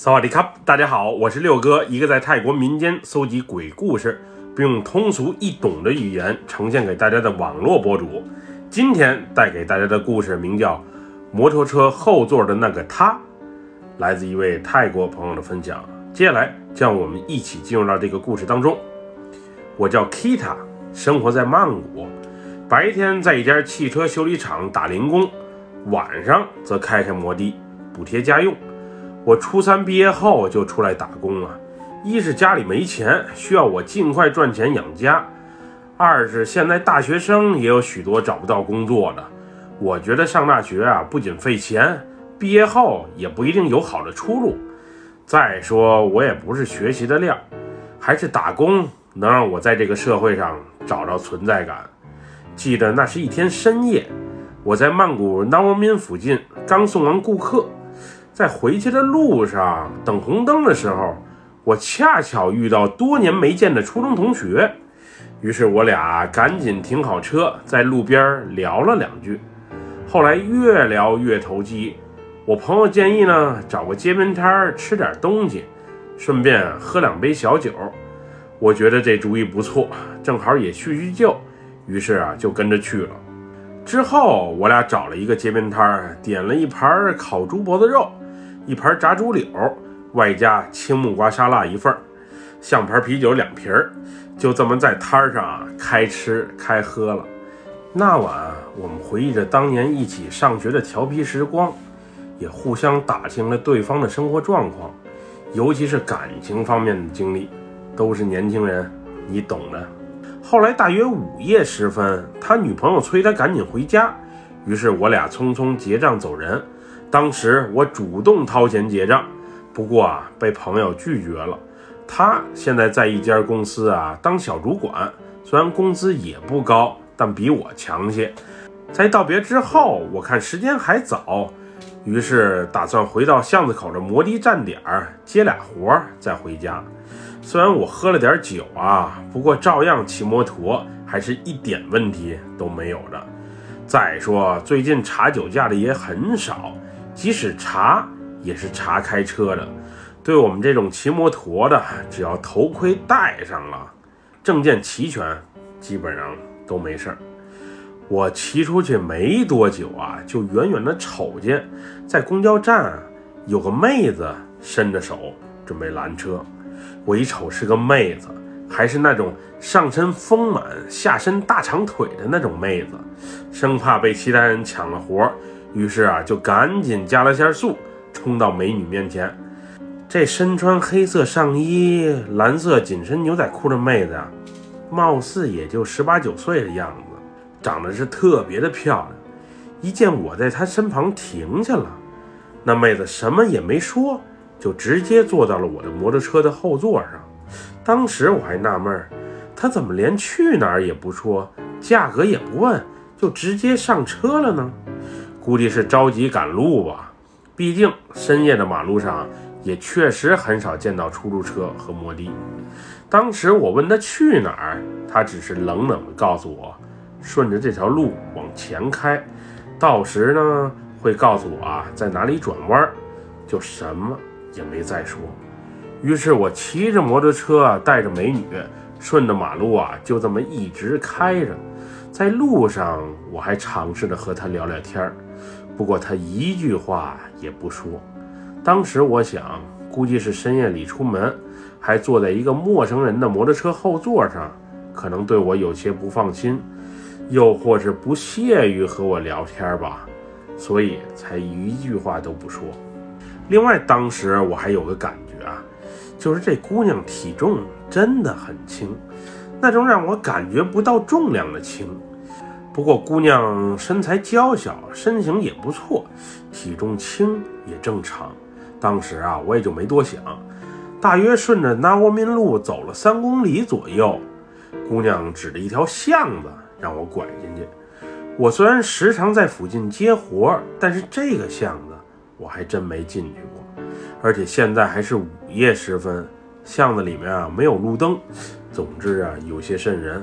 萨瓦迪卡，大家好，我是六哥，一个在泰国民间搜集鬼故事，并用通俗易懂的语言呈现给大家的网络博主。今天带给大家的故事名叫《摩托车后座的那个他》，来自一位泰国朋友的分享。接下来，让我们一起进入到这个故事当中。我叫 Kita，生活在曼谷，白天在一家汽车修理厂打零工，晚上则开开摩的补贴家用。我初三毕业后就出来打工了，一是家里没钱，需要我尽快赚钱养家；二是现在大学生也有许多找不到工作的。我觉得上大学啊，不仅费钱，毕业后也不一定有好的出路。再说我也不是学习的料，还是打工能让我在这个社会上找到存在感。记得那是一天深夜，我在曼谷 n a w m 附近刚送完顾客。在回去的路上等红灯的时候，我恰巧遇到多年没见的初中同学，于是我俩赶紧停好车，在路边聊了两句。后来越聊越投机，我朋友建议呢，找个街边摊吃点东西，顺便喝两杯小酒。我觉得这主意不错，正好也叙叙旧，于是啊就跟着去了。之后我俩找了一个街边摊，点了一盘烤猪脖子肉。一盘炸猪柳，外加青木瓜沙拉一份儿，象牌啤酒两瓶儿，就这么在摊儿上开吃开喝了。那晚，我们回忆着当年一起上学的调皮时光，也互相打听了对方的生活状况，尤其是感情方面的经历，都是年轻人，你懂的。后来大约午夜时分，他女朋友催他赶紧回家，于是我俩匆匆结账走人。当时我主动掏钱结账，不过啊被朋友拒绝了。他现在在一家公司啊当小主管，虽然工资也不高，但比我强些。在道别之后，我看时间还早，于是打算回到巷子口的摩的站点接俩活再回家。虽然我喝了点酒啊，不过照样骑摩托还是一点问题都没有的。再说最近查酒驾的也很少。即使查，也是查开车的。对我们这种骑摩托的，只要头盔戴上了，证件齐全，基本上都没事儿。我骑出去没多久啊，就远远的瞅见，在公交站有个妹子伸着手准备拦车。我一瞅是个妹子，还是那种上身丰满、下身大长腿的那种妹子，生怕被其他人抢了活儿。于是啊，就赶紧加了下速，冲到美女面前。这身穿黑色上衣、蓝色紧身牛仔裤的妹子啊，貌似也就十八九岁的样子，长得是特别的漂亮。一见我在她身旁停下了，那妹子什么也没说，就直接坐到了我的摩托车的后座上。当时我还纳闷，她怎么连去哪儿也不说，价格也不问，就直接上车了呢？估计是着急赶路吧，毕竟深夜的马路上也确实很少见到出租车和摩的。当时我问他去哪儿，他只是冷冷地告诉我，顺着这条路往前开，到时呢会告诉我啊在哪里转弯，就什么也没再说。于是我骑着摩托车啊，带着美女，顺着马路啊就这么一直开着。在路上我还尝试着和他聊聊天儿。不过他一句话也不说。当时我想，估计是深夜里出门，还坐在一个陌生人的摩托车后座上，可能对我有些不放心，又或是不屑于和我聊天吧，所以才一句话都不说。另外，当时我还有个感觉啊，就是这姑娘体重真的很轻，那种让我感觉不到重量的轻。不过姑娘身材娇小，身形也不错，体重轻也正常。当时啊，我也就没多想，大约顺着那沃民路走了三公里左右，姑娘指着一条巷子让我拐进去。我虽然时常在附近接活，但是这个巷子我还真没进去过，而且现在还是午夜时分，巷子里面啊没有路灯，总之啊有些瘆人。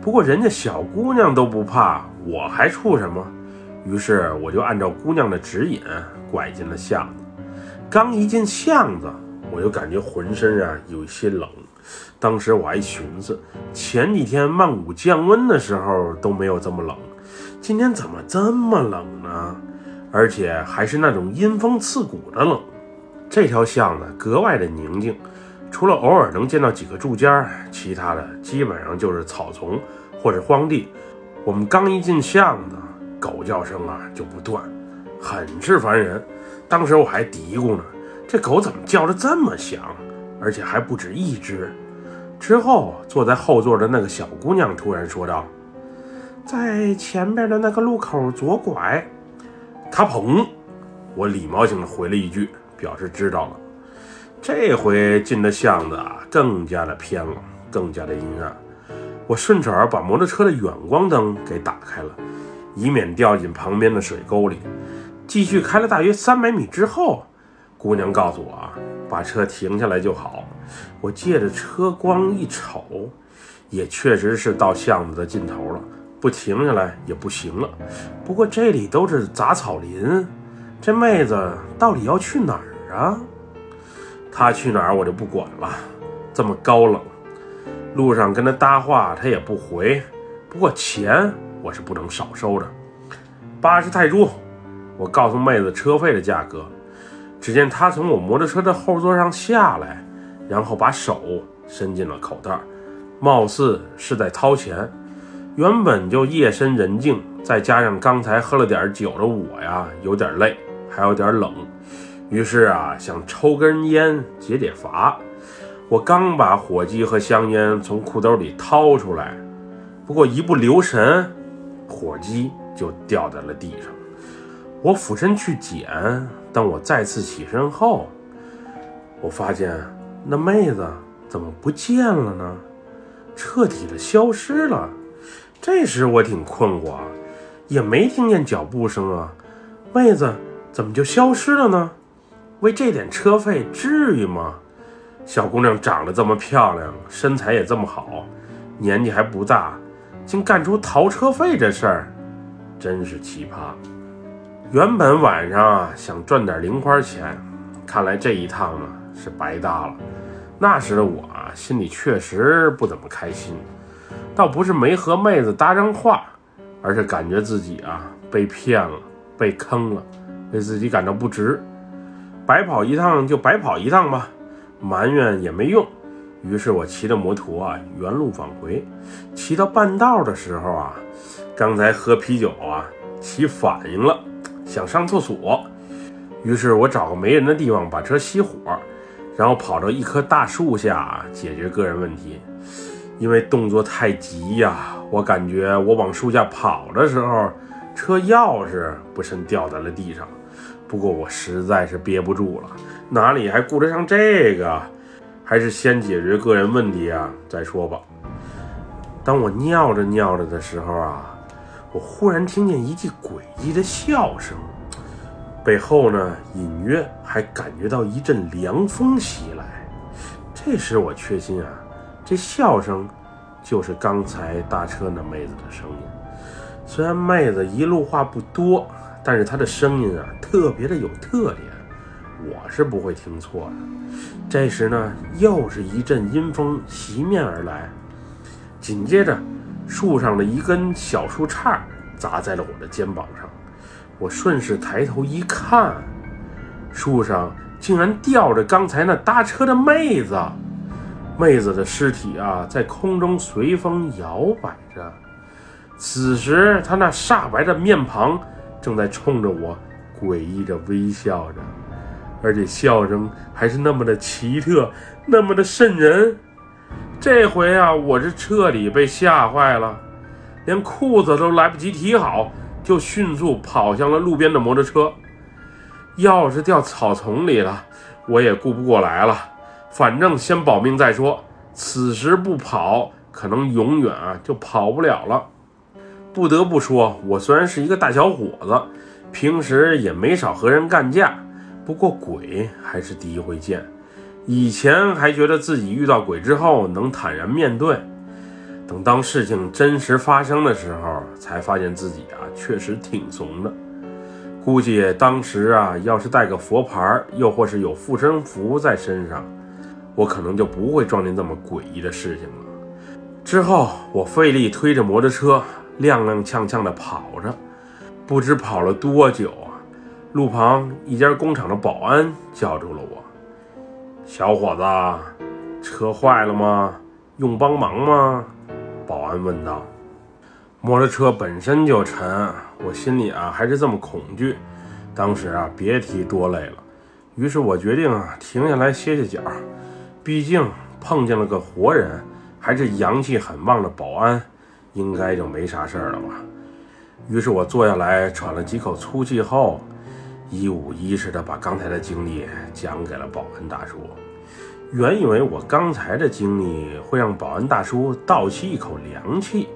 不过人家小姑娘都不怕，我还怵什么？于是我就按照姑娘的指引拐进了巷子。刚一进巷子，我就感觉浑身啊有些冷。当时我还寻思，前几天曼谷降温的时候都没有这么冷，今天怎么这么冷呢？而且还是那种阴风刺骨的冷。这条巷子格外的宁静，除了偶尔能见到几个住家，其他的基本上就是草丛或者荒地。我们刚一进巷子，狗叫声啊就不断，很是烦人。当时我还嘀咕呢，这狗怎么叫得这么响，而且还不止一只。之后坐在后座的那个小姑娘突然说道：“在前边的那个路口左拐。”他砰！我礼貌性的回了一句，表示知道了。这回进的巷子啊，更加的偏了，更加的阴暗。我顺手把摩托车的远光灯给打开了，以免掉进旁边的水沟里。继续开了大约三百米之后，姑娘告诉我啊，把车停下来就好。我借着车光一瞅，也确实是到巷子的尽头了。不停下来也不行了。不过这里都是杂草林，这妹子到底要去哪儿啊？他去哪儿我就不管了。这么高冷，路上跟他搭话他也不回。不过钱我是不能少收的，八十泰铢。我告诉妹子车费的价格。只见她从我摩托车的后座上下来，然后把手伸进了口袋，貌似是在掏钱。原本就夜深人静，再加上刚才喝了点酒的我呀，有点累，还有点冷，于是啊，想抽根烟解解乏。我刚把火机和香烟从裤兜里掏出来，不过一不留神，火机就掉在了地上。我俯身去捡，当我再次起身后，我发现那妹子怎么不见了呢？彻底的消失了。这时我挺困惑，也没听见脚步声啊，妹子怎么就消失了呢？为这点车费至于吗？小姑娘长得这么漂亮，身材也这么好，年纪还不大，竟干出逃车费这事儿，真是奇葩。原本晚上啊想赚点零花钱，看来这一趟呢是白搭了。那时的我啊心里确实不怎么开心。倒不是没和妹子搭上话，而是感觉自己啊被骗了，被坑了，为自己感到不值。白跑一趟就白跑一趟吧，埋怨也没用。于是我骑着摩托啊原路返回。骑到半道的时候啊，刚才喝啤酒啊起反应了，想上厕所。于是我找个没人的地方把车熄火，然后跑到一棵大树下解决个人问题。因为动作太急呀，我感觉我往树下跑的时候，车钥匙不慎掉在了地上。不过我实在是憋不住了，哪里还顾得上这个？还是先解决个人问题啊再说吧。当我尿着尿着的时候啊，我忽然听见一记诡异的笑声，背后呢隐约还感觉到一阵凉风袭来。这时我确信啊。这笑声，就是刚才搭车那妹子的声音。虽然妹子一路话不多，但是她的声音啊，特别的有特点，我是不会听错的。这时呢，又是一阵阴风袭面而来，紧接着，树上的一根小树杈砸在了我的肩膀上。我顺势抬头一看，树上竟然吊着刚才那搭车的妹子。妹子的尸体啊，在空中随风摇摆着。此时，她那煞白的面庞正在冲着我诡异着微笑着，而且笑声还是那么的奇特，那么的瘆人。这回啊，我是彻底被吓坏了，连裤子都来不及提好，就迅速跑向了路边的摩托车。钥匙掉草丛里了，我也顾不过来了。反正先保命再说，此时不跑，可能永远啊就跑不了了。不得不说，我虽然是一个大小伙子，平时也没少和人干架，不过鬼还是第一回见。以前还觉得自己遇到鬼之后能坦然面对，等当事情真实发生的时候，才发现自己啊确实挺怂的。估计当时啊，要是带个佛牌，又或是有护身符在身上，我可能就不会撞见这么诡异的事情了。之后，我费力推着摩托车，踉踉跄跄地跑着，不知跑了多久啊，路旁一家工厂的保安叫住了我：“小伙子，车坏了吗？用帮忙吗？”保安问道。摩托车本身就沉，我心里啊还是这么恐惧，当时啊别提多累了。于是我决定啊停下来歇歇脚，毕竟碰见了个活人。还是阳气很旺的保安，应该就没啥事儿了吧？于是我坐下来喘了几口粗气后，一五一十的把刚才的经历讲给了保安大叔。原以为我刚才的经历会让保安大叔倒吸一口凉气，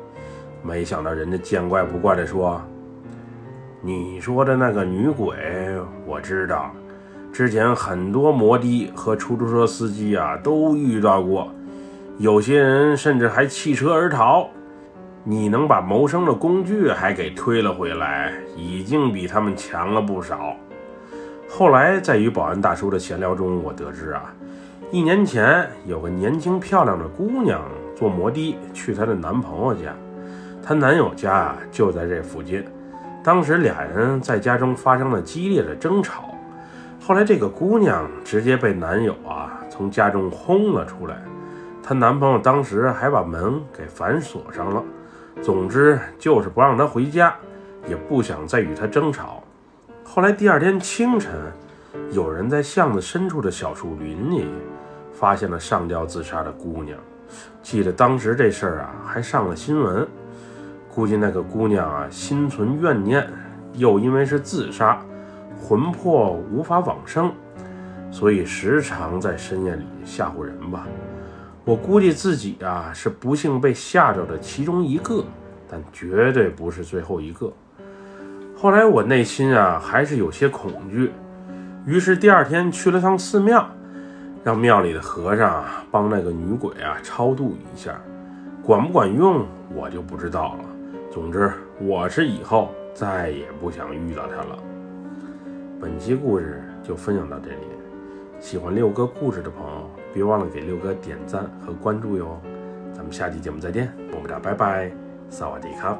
没想到人家见怪不怪的说：“你说的那个女鬼，我知道，之前很多摩的和出租车司机啊都遇到过。”有些人甚至还弃车而逃，你能把谋生的工具还给推了回来，已经比他们强了不少。后来在与保安大叔的闲聊中，我得知啊，一年前有个年轻漂亮的姑娘坐摩的去她的男朋友家，她男友家就在这附近。当时俩人在家中发生了激烈的争吵，后来这个姑娘直接被男友啊从家中轰了出来。她男朋友当时还把门给反锁上了，总之就是不让他回家，也不想再与他争吵。后来第二天清晨，有人在巷子深处的小树林里发现了上吊自杀的姑娘。记得当时这事儿啊还上了新闻，估计那个姑娘啊心存怨念，又因为是自杀，魂魄无法往生，所以时常在深夜里吓唬人吧。我估计自己啊是不幸被吓着的其中一个，但绝对不是最后一个。后来我内心啊还是有些恐惧，于是第二天去了趟寺庙，让庙里的和尚啊帮那个女鬼啊超度一下，管不管用我就不知道了。总之，我是以后再也不想遇到她了。本期故事就分享到这里，喜欢六哥故事的朋友。别忘了给六哥点赞和关注哟，咱们下期节目再见，么么哒，拜拜，萨瓦迪卡。